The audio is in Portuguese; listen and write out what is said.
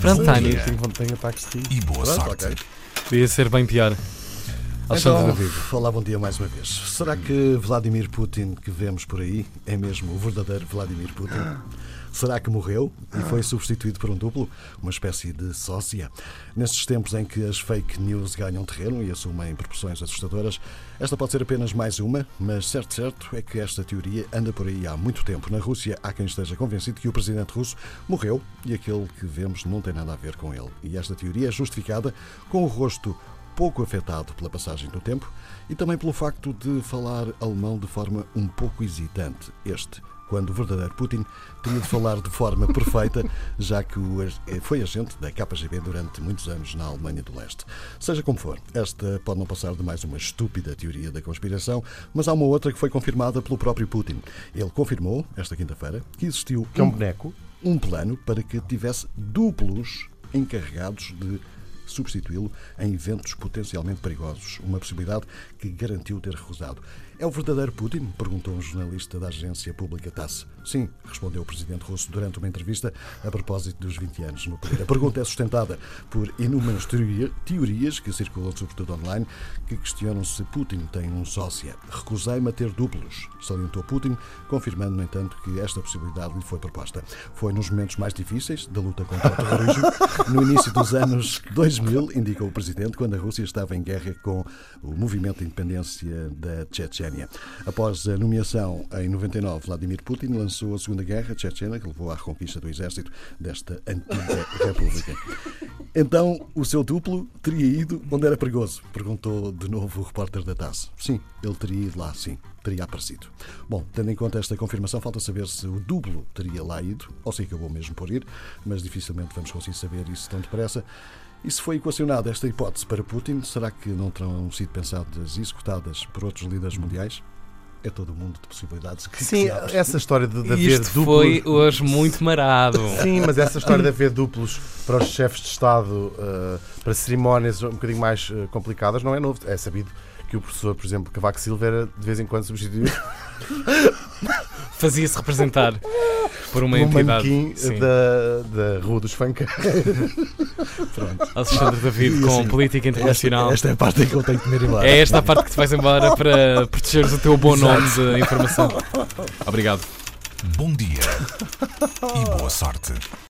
Pronto, Tânia. Tenho, tenho ataques de ti. e boa Pronto, sorte. ok. Podia ser bem pior. Então, olá, bom dia mais uma vez. Será que Vladimir Putin que vemos por aí é mesmo o verdadeiro Vladimir Putin? Será que morreu e foi substituído por um duplo, uma espécie de sócia? Nestes tempos em que as fake news ganham terreno e assumem proporções assustadoras, esta pode ser apenas mais uma, mas certo certo é que esta teoria anda por aí há muito tempo. Na Rússia há quem esteja convencido que o presidente russo morreu e aquele que vemos não tem nada a ver com ele. E esta teoria é justificada com o rosto pouco afetado pela passagem do tempo e também pelo facto de falar alemão de forma um pouco hesitante. Este, quando o verdadeiro Putin tinha de falar de forma perfeita, já que ag- foi agente da KGB durante muitos anos na Alemanha do Leste. Seja como for, esta pode não passar de mais uma estúpida teoria da conspiração, mas há uma outra que foi confirmada pelo próprio Putin. Ele confirmou, esta quinta-feira, que existiu Que é um boneco. um plano para que tivesse duplos encarregados de substituí-lo em eventos potencialmente perigosos, uma possibilidade que garantiu ter recusado. É o verdadeiro Putin? perguntou um jornalista da agência pública TASS. Sim, respondeu o presidente russo durante uma entrevista a propósito dos 20 anos no poder. A pergunta é sustentada por inúmeras teoria- teorias que circulam sobretudo online que questionam se Putin tem um sócia. Recusei-me a ter duplos, salientou Putin, confirmando, no entanto, que esta possibilidade lhe foi proposta. Foi nos momentos mais difíceis da luta contra o terrorismo, no início dos anos 2000, indicou o presidente, quando a Rússia estava em guerra com o movimento de independência da Chechênia. Após a nomeação em 99, Vladimir Putin lançou a Segunda Guerra Chechena, que levou à reconquista do exército desta antiga república. Então, o seu duplo teria ido onde era perigoso? Perguntou de novo o repórter da TASS. Sim, ele teria ido lá, sim. Teria aparecido. Bom, tendo em conta esta confirmação, falta saber se o duplo teria lá ido ou se acabou mesmo por ir, mas dificilmente vamos conseguir saber isso tão depressa. E se foi equacionada esta hipótese para Putin, será que não terão sido pensadas e executadas por outros líderes mundiais? É todo o mundo de possibilidades que Sim, abre. essa história de, de haver Isto duplos. foi hoje muito marado. Sim, mas essa história de haver duplos para os chefes de Estado, eh, para cerimónias um bocadinho mais eh, complicadas, não é novo. É sabido que o professor, por exemplo, Cavaco Silva era de vez em quando substituído Fazia-se representar por uma um entidade. manequim da, da Rua dos Funkers. Alexandre David E com assim, política internacional. Esta, esta é a parte em que eu tenho que me ir embora. É esta a parte que te vais embora para protegeres o teu bom nome de informação. Obrigado. Bom dia e boa sorte.